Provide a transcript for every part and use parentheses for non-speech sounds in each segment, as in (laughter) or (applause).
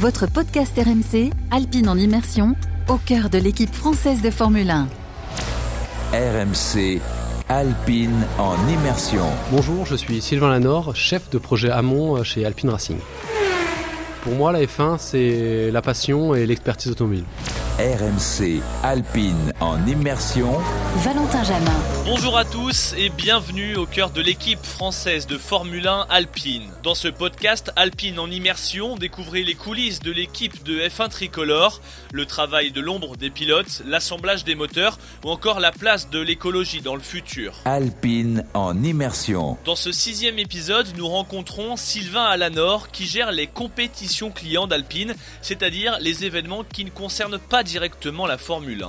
votre podcast RMC, Alpine en immersion, au cœur de l'équipe française de Formule 1. RMC Alpine en immersion. Bonjour, je suis Sylvain Lanor, chef de projet Amont chez Alpine Racing. Pour moi, la F1, c'est la passion et l'expertise automobile. RMC Alpine en immersion. Valentin Jamin. Bonjour à tous et bienvenue au cœur de l'équipe française de Formule 1 Alpine. Dans ce podcast Alpine en immersion, découvrez les coulisses de l'équipe de F1 tricolore, le travail de l'ombre des pilotes, l'assemblage des moteurs ou encore la place de l'écologie dans le futur. Alpine en immersion. Dans ce sixième épisode, nous rencontrons Sylvain Alanor qui gère les compétitions clients d'Alpine, c'est-à-dire les événements qui ne concernent pas directement la Formule 1.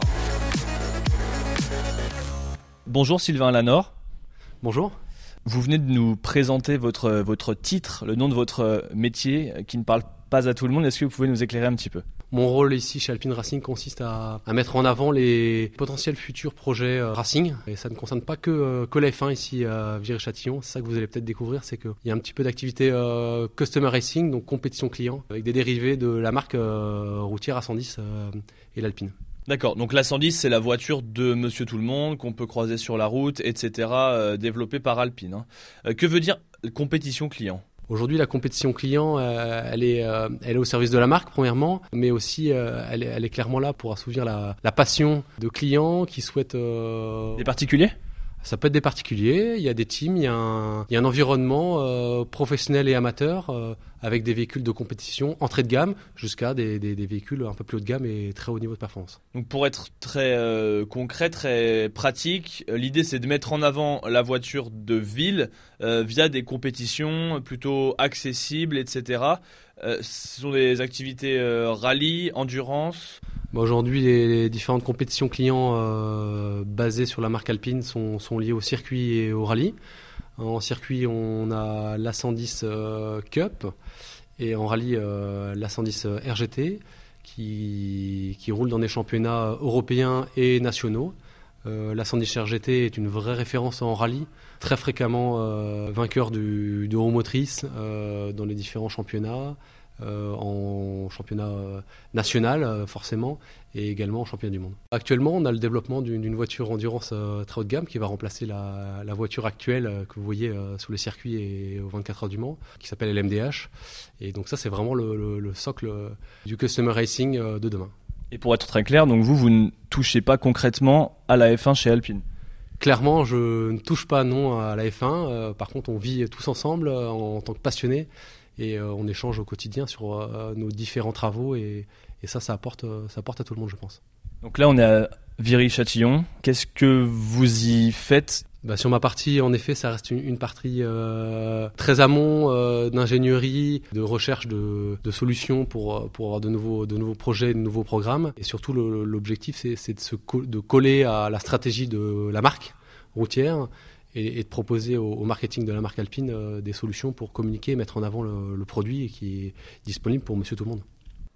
Bonjour Sylvain Lanor. Bonjour. Vous venez de nous présenter votre, votre titre, le nom de votre métier qui ne parle pas à tout le monde. Est-ce que vous pouvez nous éclairer un petit peu? Mon rôle ici chez Alpine Racing consiste à, mettre en avant les potentiels futurs projets euh, Racing. Et ça ne concerne pas que, euh, que la F1 ici à Viry-Châtillon. C'est ça que vous allez peut-être découvrir, c'est qu'il y a un petit peu d'activité euh, Customer Racing, donc compétition client, avec des dérivés de la marque euh, routière A110 et l'Alpine. D'accord, donc la 110 c'est la voiture de Monsieur Tout le Monde qu'on peut croiser sur la route, etc., développée par Alpine. Hein. Que veut dire compétition client? Aujourd'hui, la compétition client, euh, elle, est, euh, elle est au service de la marque, premièrement, mais aussi euh, elle, est, elle, est, clairement là pour assouvir la, la passion de clients qui souhaitent... Des particuliers? Ça peut être des particuliers, il y a des teams, il y a un, environnement euh, professionnel et amateur euh, avec des véhicules de compétition entrée de gamme jusqu'à des, véhicules un peu plus haut de gamme et très haut niveau de performance. Donc pour être très euh, concret, très pratique, l'idée c'est de mettre en avant la voiture de ville via des compétitions plutôt accessibles, etc. ce sont des activités rallye, endurance Bah Aujourd'hui, les, différentes compétitions clients euh, basées sur la marque Alpine sont, liées au circuit et au rallye. En circuit, on a la 110 euh, Cup et en rallye, euh, la 110 RGT qui roule dans des championnats européens et nationaux. Euh, la 110 RGT est une vraie référence en rallye, très fréquemment euh, vainqueur du, de haut motrice euh, dans les différents championnats, euh, en championnat national forcément, et également en championnat du monde. Actuellement, on a le développement d'une voiture endurance très haut de gamme qui va remplacer la, voiture actuelle que vous voyez sur les circuits et aux 24 heures du Mans, qui s'appelle LMDH. Et donc ça, c'est vraiment le, le, le, socle du customer racing de demain. Et pour être très clair, donc vous, vous ne touchez pas concrètement à la F1 chez Alpine Clairement, je ne touche pas non à la F1. Euh, par contre, on vit tous ensemble euh, en, en, tant que passionnés et euh, on échange au quotidien sur nos différents travaux et, et, ça, ça apporte, ça apporte à tout le monde, je pense. Donc là, on est à Viry-Châtillon. Qu'est-ce que vous y faites bah, sur ma partie, en effet, ça reste une, une partie euh, très amont euh, d'ingénierie, de recherche de, solutions pour, pour avoir de nouveaux, de nouveaux projets, de nouveaux programmes. Et surtout, l'objectif, c'est de, de coller à la stratégie de la marque routière et, et de proposer au, marketing de la marque Alpine euh, des solutions pour communiquer, mettre en avant le, le produit qui est disponible pour Monsieur Tout le Monde.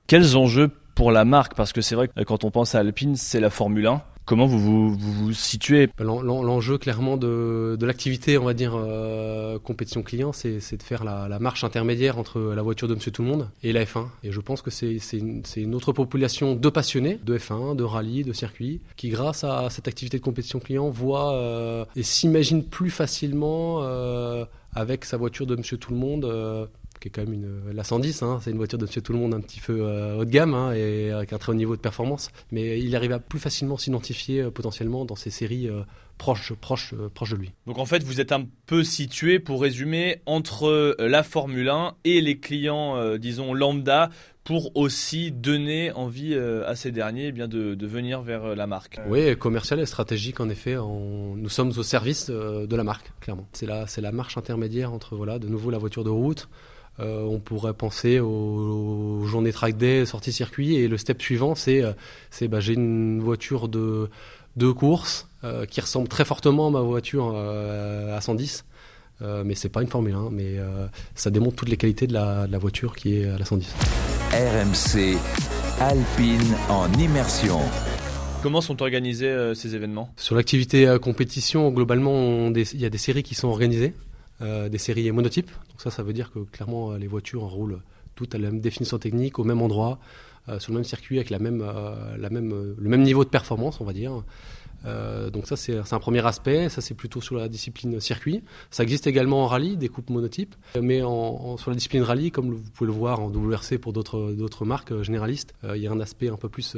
Quels enjeux pour la marque? Parce que c'est vrai que quand on pense à Alpine, c'est la Formule 1. Comment vous vous, vous, situez L'enjeu clairement de, de l'activité, on va dire, euh, compétition client, c'est de faire la, marche intermédiaire entre la voiture de Monsieur Tout le Monde et la F1. Et je pense que c'est une, une autre population de passionnés de F1, de rallye, de circuit, qui grâce à cette activité de compétition client voit euh, et s'imagine plus facilement euh, avec sa voiture de Monsieur Tout le Monde qui est quand même une, la 110, hein, c'est une voiture de monsieur tout le monde un petit peu euh, haut de gamme hein, et avec un très haut niveau de performance. Mais il arrive à plus facilement s'identifier euh, potentiellement dans ces séries euh, proches, proches, proches de lui. Donc en fait, vous êtes un peu situé, pour résumer, entre la Formule 1 et les clients, disons, lambda pour aussi donner envie à ces derniers eh bien de, de, venir vers la marque. Oui, commercial et stratégique en effet. On, nous sommes au service de la marque, clairement. C'est la, c'est la marche intermédiaire entre voilà, de nouveau la voiture de route, euh, on pourrait penser aux, aux journées track day, sortie circuit, et le step suivant, c'est c'est bah, j'ai une voiture de de course euh, qui ressemble très fortement à ma voiture euh, à 110. Euh, mais c'est pas une Formule 1, mais euh, ça démontre toutes les qualités de la, de la, voiture qui est à la 110. RMC Alpine en immersion. Comment sont organisés euh, ces événements? Sur l'activité euh, compétition, globalement, il y a des séries qui sont organisées. Euh, des séries monotypes. Donc ça, ça veut dire que clairement les voitures roulent toutes à la même définition technique, au même endroit, sur le même circuit, avec la même, la même, le même niveau de performance, on va dire. Euh, donc ça c'est un premier aspect, ça c'est plutôt sur la discipline circuit. Ça existe également en rallye, des coupes monotypes, mais sur la discipline rallye, comme vous pouvez le voir en WRC pour d'autres marques euh, généralistes, euh, il y a un aspect un peu plus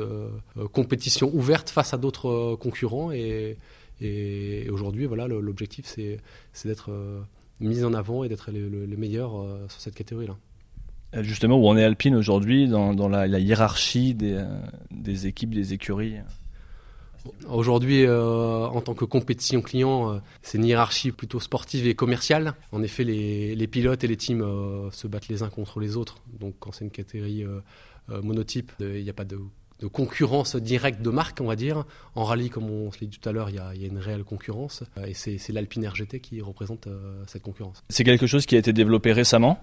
compétition ouverte face à d'autres concurrents et, et aujourd'hui voilà l'objectif c'est d'être mis en avant et d'être le, meilleur sur cette catégorie-là. Justement, où on est Alpine aujourd'hui dans, dans la, la, hiérarchie des, des équipes, des écuries? Aujourd'hui, euh, en tant que compétition client, euh, c'est une hiérarchie plutôt sportive et commerciale. En effet, les, pilotes et les teams euh, se battent les uns contre les autres. Donc, quand c'est une catégorie monotype, il n'y a pas de, concurrence directe de marque, on va dire. En rallye, comme on se l'a dit tout à l'heure, il y, a une réelle concurrence. et c'est l'Alpine RGT qui représente cette concurrence. C'est quelque chose qui a été développé récemment?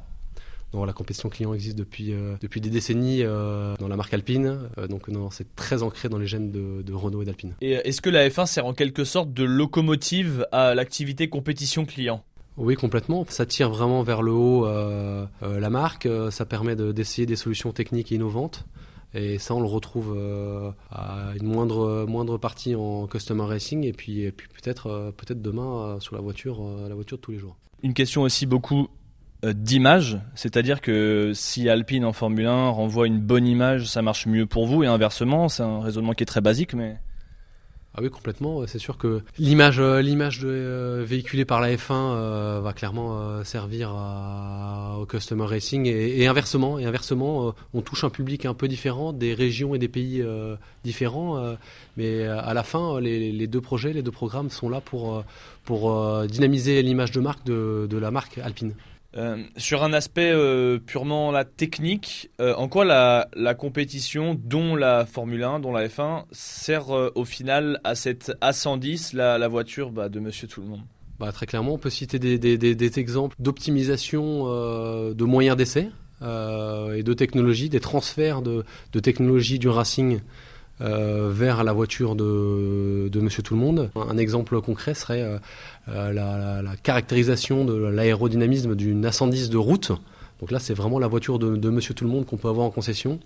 La compétition client existe depuis, euh, depuis des décennies euh, dans la marque Alpine. Euh, donc c'est très ancré dans les gènes de, Renault et d'Alpine. Et est-ce que la F1 sert en quelque sorte de locomotive à l'activité compétition client? Oui, complètement. Ça tire vraiment vers le haut la marque. ça permet d'essayer des solutions techniques et innovantes. Et ça, on le retrouve à une moindre, moindre partie en customer racing et puis, et puis peut-être peut-être demain sur la voiture, la voiture de tous les jours. Une question aussi beaucoup euh, d'image, c'est-à-dire que si Alpine en Formule 1 renvoie une bonne image, ça marche mieux pour vous et inversement, c'est un raisonnement qui est très basique mais ah oui, complètement. C'est sûr que l'image, euh, euh, véhiculée par la F1 va clairement servir au customer racing et, inversement. On touche un public un peu différent, des régions et des pays différents. mais à la fin, les, deux projets, les deux programmes sont là pour dynamiser l'image de marque de la marque Alpine. Euh, sur un aspect euh, purement la technique, euh, en quoi la, compétition, dont la Formule 1, dont la F1, sert au final à cette A110, la, voiture bah, de Monsieur Tout le Monde? Bah, Très clairement, on peut citer des, exemples d'optimisation de moyens d'essai et de technologie, des transferts de, de technologie du racing euh, vers la voiture de, de, Monsieur Tout le Monde. Un exemple concret serait euh, euh, la, caractérisation de l'aérodynamisme d'une A110 de route. Donc là, c'est vraiment la voiture de, de, Monsieur Tout le Monde qu'on peut avoir en concession.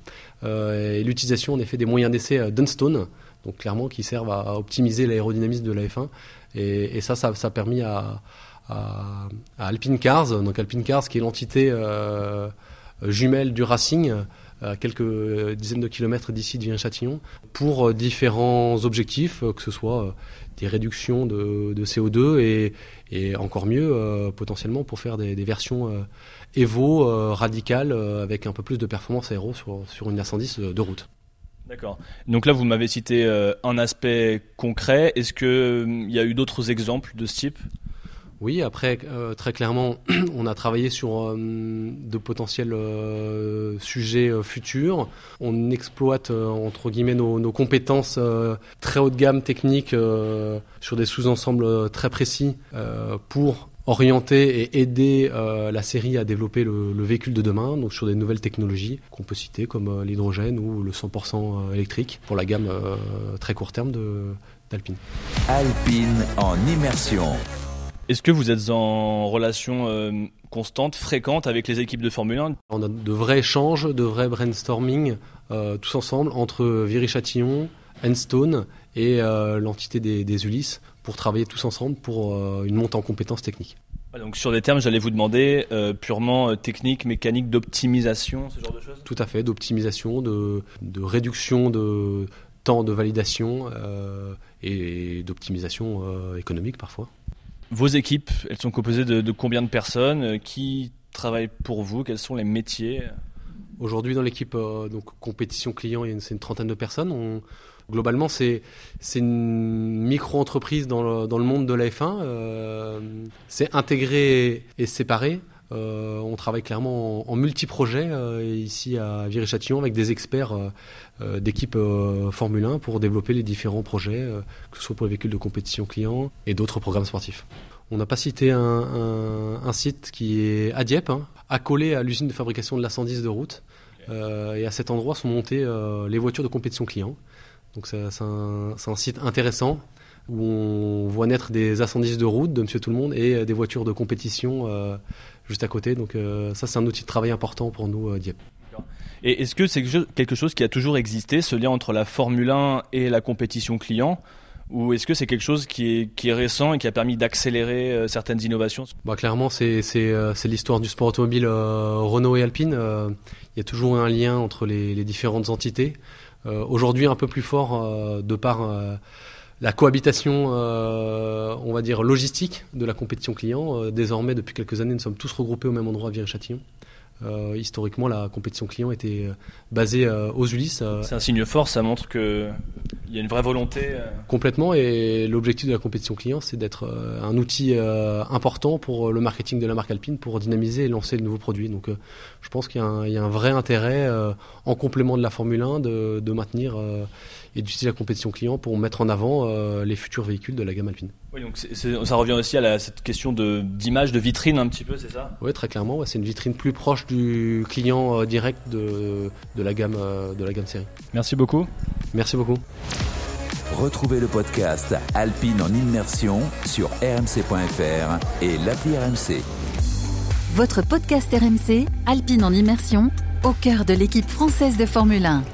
et l'utilisation, en effet, des moyens d'essai Dunstone, donc clairement qui servent à, optimiser l'aérodynamisme de la F1. Et, ça, ça, a permis à, à, Alpine Cars, donc Alpine Cars qui est l'entité jumelle du Racing, à quelques dizaines de kilomètres d'ici de Vienne-Châtillon, pour euh, différents objectifs, euh, que ce soit euh, des réductions de, CO2 et, encore mieux potentiellement pour faire des, versions Evo radicales avec un peu plus de performance aéro sur, une A110 de route. D'accord. Donc là, vous m'avez cité un aspect concret. Est-ce qu'il y a eu d'autres exemples de ce type? Oui, après, euh, très clairement, (clears throat) on a travaillé sur euh, de potentiels euh, sujets futurs. On exploite, entre guillemets, nos, compétences très haut de gamme techniques sur des sous-ensembles très précis pour orienter et aider la série à développer le, le, véhicule de demain, donc sur des nouvelles technologies qu'on peut citer comme l'hydrogène ou le 100% électrique pour la gamme très court terme d'Alpine. Alpine en immersion. Est-ce que vous êtes en relation euh, constante, fréquente avec les équipes de Formule 1 On a de vrais échanges, de vrais brainstorming, euh, tous ensemble, entre Viry-Châtillon, Enstone et euh, l'entité des, des, Ulysses, pour travailler tous ensemble pour une montée en compétences techniques. Donc sur des termes, j'allais vous demander purement technique, mécanique, d'optimisation, ce genre de choses? Tout à fait, d'optimisation, de, de, réduction de temps de validation et d'optimisation économique parfois. Vos équipes, elles sont composées de, combien de personnes euh, Qui travaillent pour vous Quels sont les métiers? Aujourd'hui, dans l'équipe euh, compétition client, il y a une, trentaine de personnes. globalement, c'est une micro-entreprise dans le, dans le, monde de la F1. Euh, c'est intégré et séparé. Euh, on travaille clairement en, multi-projets euh, ici à Viry-Châtillon avec des experts euh, d'équipe Formule 1 pour développer les différents projets, que ce soit pour les véhicules de compétition client et d'autres programmes sportifs. On n'a pas cité un, site qui est à Dieppe, hein, accolé à l'usine de fabrication de la 110 de route. et à cet endroit sont montées les voitures de compétition client. Donc c'est un, site intéressant où on voit naître des A110 de route de Monsieur Tout le Monde et des voitures de compétition juste à côté. Donc ça, c'est un outil de travail important pour nous, Dieppe. Et est-ce que c'est quelque chose qui a toujours existé, ce lien entre la Formule 1 et la compétition client ou est-ce que c'est quelque chose qui est, récent et qui a permis d'accélérer euh, certaines innovations? Bah, Clairement, c'est euh, l'histoire du sport automobile euh, Renault et Alpine. Il y a toujours un lien entre les, différentes entités. Aujourd'hui, un peu plus fort de par la cohabitation, on va dire, logistique de la compétition client. désormais, depuis quelques années, nous sommes tous regroupés au même endroit à Viry-Châtillon. Euh, historiquement, la compétition client était euh, basée euh, aux Ulysses. C'est un signe fort, ça montre qu'il y a une vraie volonté. Complètement, et l'objectif de la compétition client, c'est d'être un outil important pour le marketing de la marque Alpine, pour dynamiser et lancer de nouveaux produits. Donc je pense qu'il y, a un vrai intérêt, en complément de la Formule 1, de, de maintenir et d'utiliser la compétition client pour mettre en avant les futurs véhicules de la gamme Alpine. Oui, donc ça revient aussi à cette question d'image, de, vitrine un petit peu, c'est ça? Oui, très clairement. c'est une vitrine plus proche du client euh, direct de, de, la gamme, euh, de la gamme série. Merci beaucoup. Merci beaucoup. Retrouvez le podcast Alpine en immersion sur rmc.fr et l'appli RMC. Votre podcast RMC, Alpine en immersion, au cœur de l'équipe française de Formule 1.